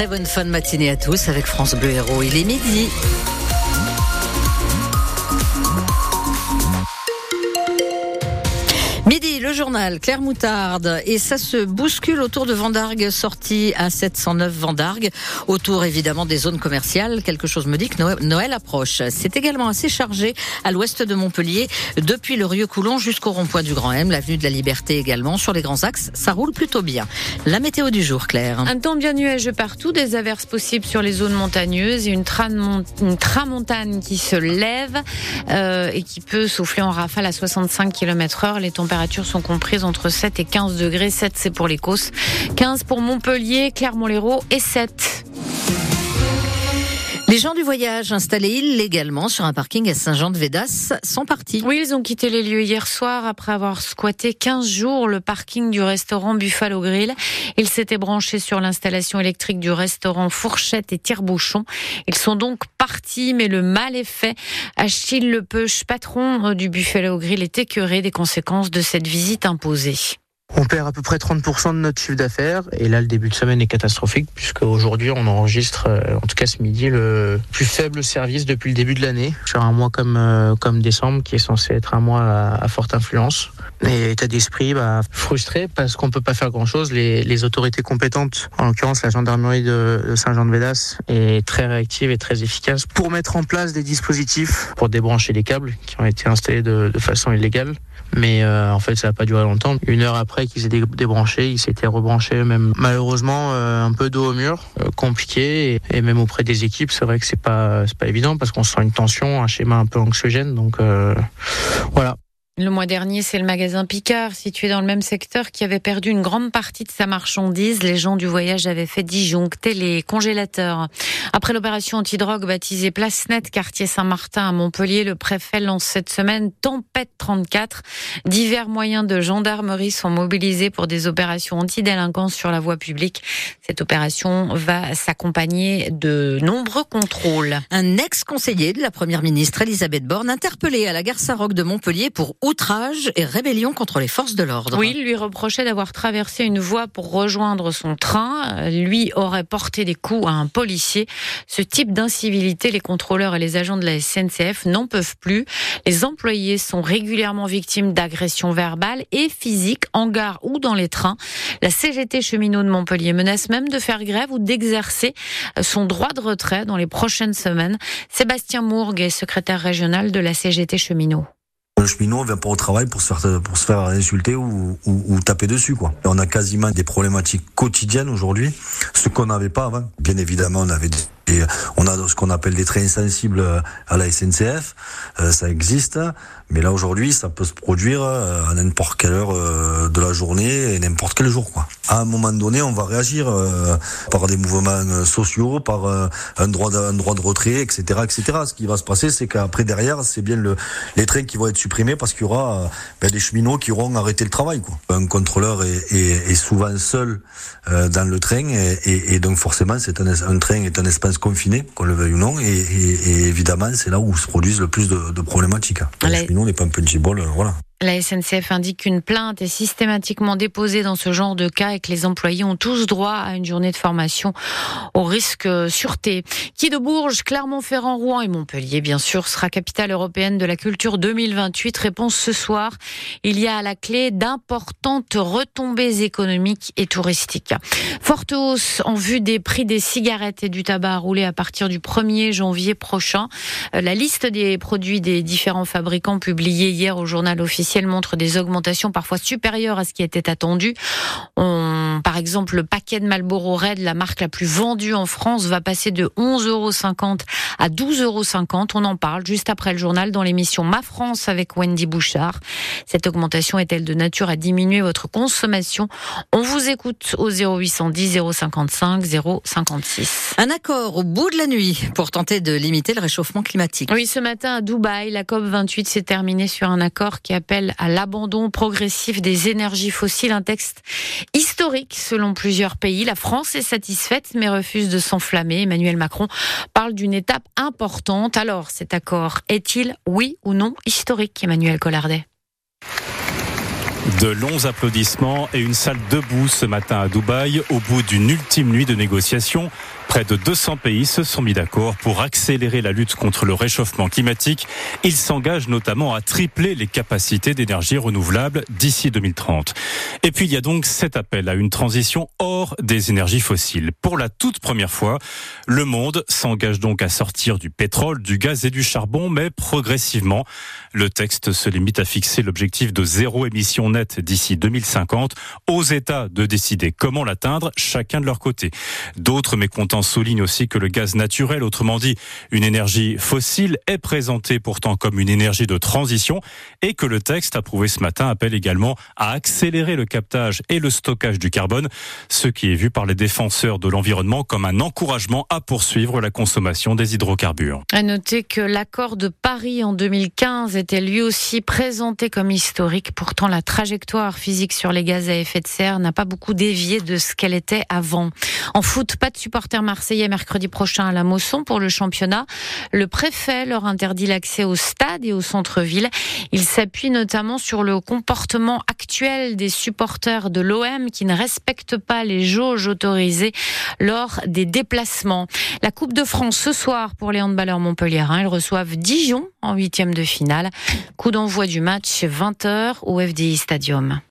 Très bonne fin de matinée à tous avec France Bleu Héros. Il est midi. Le journal Claire Moutarde et ça se bouscule autour de Vendargue, sortie à 709 Vendargue, autour évidemment des zones commerciales. Quelque chose me dit que Noël approche. C'est également assez chargé à l'ouest de Montpellier, depuis le Rieux-Coulon jusqu'au rond-point du Grand M, l'avenue de la Liberté également. Sur les grands axes, ça roule plutôt bien. La météo du jour, Claire. Un temps bien nuageux partout, des averses possibles sur les zones montagneuses et une, une tramontane qui se lève euh, et qui peut souffler en rafale à 65 km heure. Les températures températures comprises entre 7 et 15 degrés. 7 c'est pour les Causses, 15 pour Montpellier, Clermont-Lérault et 7 les gens du voyage installés illégalement sur un parking à Saint-Jean-de-Védas sont partis. Oui, ils ont quitté les lieux hier soir après avoir squatté 15 jours le parking du restaurant Buffalo Grill. Ils s'étaient branchés sur l'installation électrique du restaurant Fourchette et Tire-Bouchon. Ils sont donc partis, mais le mal est fait. Achille Lepeuche, patron du Buffalo Grill, est écœuré des conséquences de cette visite imposée. On perd à peu près 30% de notre chiffre d'affaires. Et là le début de semaine est catastrophique puisque aujourd'hui on enregistre euh, en tout cas ce midi le plus faible service depuis le début de l'année. Sur un mois comme euh, comme décembre qui est censé être un mois à, forte influence et état d'esprit bah, frustré parce qu'on peut pas faire grand chose les, les autorités compétentes en l'occurrence la gendarmerie de, Saint-Jean-de-Védas est très réactive et très efficace pour mettre en place des dispositifs pour débrancher les câbles qui ont été installés de, de façon illégale. Mais euh, en fait ça n'a pas duré longtemps. Une heure après qu'ils étaient débranchés, ils s'étaient rebranchés même malheureusement euh, un peu dos au mur, euh, compliqué et, même auprès des équipes, c'est vrai que c'est pas pas évident parce qu'on sent une tension, un schéma un peu anxiogène. Donc euh, voilà. Le mois dernier, c'est le magasin Picard, situé dans le même secteur, qui avait perdu une grande partie de sa marchandise. Les gens du voyage avaient fait disjoncter les congélateurs. Après l'opération antidrogue baptisée Place Nette, quartier Saint-Martin à Montpellier, le préfet lance cette semaine Tempête 34. Divers moyens de gendarmerie sont mobilisés pour des opérations antidélinquance sur la voie publique. Cette opération va s'accompagner de nombreux contrôles. Un ex-conseiller de la première ministre Elisabeth Borne interpellé à la gare Saint-Roch de Montpellier pour outrage et rébellion contre les forces de l'ordre. Oui, il lui reprochait d'avoir traversé une voie pour rejoindre son train. Lui aurait porté des coups à un policier. Ce type d'incivilité, les contrôleurs et les agents de la SNCF n'en peuvent plus. Les employés sont régulièrement victimes d'agressions verbales et physiques en gare ou dans les trains. La CGT cheminot de Montpellier menace même de faire grève ou d'exercer son droit de retrait dans les prochaines semaines. Sébastien Mourgue est secrétaire régional de la CGT cheminot. Un cheminot vient pas au travail pour se faire, pour se faire insulter ou, ou, taper dessus. Quoi. on a quasiment des problématiques quotidiennes aujourd'hui, ce qu'on n'avait pas avant. Bien évidemment, on avait des on a ce qu'on appelle des trains sensibles à la SNCF, euh, ça existe, mais là aujourd'hui ça peut se produire euh, à n'importe quelle heure euh, de la journée et n'importe quel jour. Quoi. À un moment donné, on va réagir par des mouvements sociaux, par un droit, de, un droit de retrait, etc., etc. Ce qui va se passer, c'est qu'après derrière, c'est bien le, les trains qui vont être supprimés parce qu'il y aura ben, des cheminots qui auront arrêté le travail. Quoi. Un contrôleur est, est, est souvent seul dans le train et, et, donc forcément, c'est un, un train est un espace confiné, qu'on le veuille ou non, et, évidemment, c'est là où se produisent le plus de, de problématiques. Les cheminots, les punchibles, voilà. La SNCF indique qu'une plainte est systématiquement déposée dans ce genre de cas et que les employés ont tous droit à une journée de formation au risque sûreté. Qui de Bourges, Clermont-Ferrand, Rouen et Montpellier, bien sûr, sera capitale européenne de la culture 2028. Réponse ce soir. Il y a à la clé d'importantes retombées économiques et touristiques. Forte hausse en vue des prix des cigarettes et du tabac à rouler à partir du 1er janvier prochain. La liste des produits des différents fabricants publiée hier au journal officiel elle montre des augmentations parfois supérieures à ce qui était attendu. On, par exemple, le paquet de Marlboro Red, la marque la plus vendue en France, va passer de 11,50 euros à 12,50 euros. On en parle juste après le journal dans l'émission Ma France avec Wendy Bouchard. Cette augmentation est-elle de nature à diminuer votre consommation? On vous écoute au 0810 055 056. Un accord au bout de la nuit pour tenter de limiter le réchauffement climatique. Oui, ce matin à Dubaï, la COP 28 s'est terminée sur un accord qui appelle à l'abandon progressif des énergies fossiles, un texte historique selon plusieurs pays. La France est satisfaite mais refuse de s'enflammer. Emmanuel Macron parle d'une étape importante. Alors, cet accord est-il, oui ou non, historique, Emmanuel Collardet? De longs applaudissements et une salle debout ce matin à Dubaï au bout d'une ultime nuit de négociations. Près de 200 pays se sont mis d'accord pour accélérer la lutte contre le réchauffement climatique. Ils s'engagent notamment à tripler les capacités d'énergie renouvelable d'ici 2030. Et puis il y a donc cet appel à une transition hors des énergies fossiles. Pour la toute première fois, le monde s'engage donc à sortir du pétrole, du gaz et du charbon, mais progressivement. Le texte se limite à fixer l'objectif de zéro émission nette d'ici 2050 aux États de décider comment l'atteindre, chacun de leur côté. D'autres mécontents soulignent aussi que le gaz naturel, autrement dit une énergie fossile, est présenté pourtant comme une énergie de transition et que le texte approuvé ce matin appelle également à accélérer le captage et le stockage du carbone, ce qui est vu par les défenseurs de l'environnement comme un encouragement à poursuivre la consommation des hydrocarbures. À noter que l'accord de Paris en 2015 était lui aussi présenté comme historique. Pourtant, la trajectoire physique sur les gaz à effet de serre n'a pas beaucoup dévié de ce qu'elle était avant. En foot, pas de supporters marseillais mercredi prochain à la Mosson pour le championnat. Le préfet leur interdit l'accès au stade et au centre-ville. Il s'appuie notamment sur le comportement actuel des supporters de l'OM qui ne respectent pas les jauges autorisées lors des déplacements. La Coupe de France ce soir pour les handballeurs montpelliérains. Ils reçoivent Dijon en huitième de finale. Coup d'envoi du match 20h au FDI Stadium.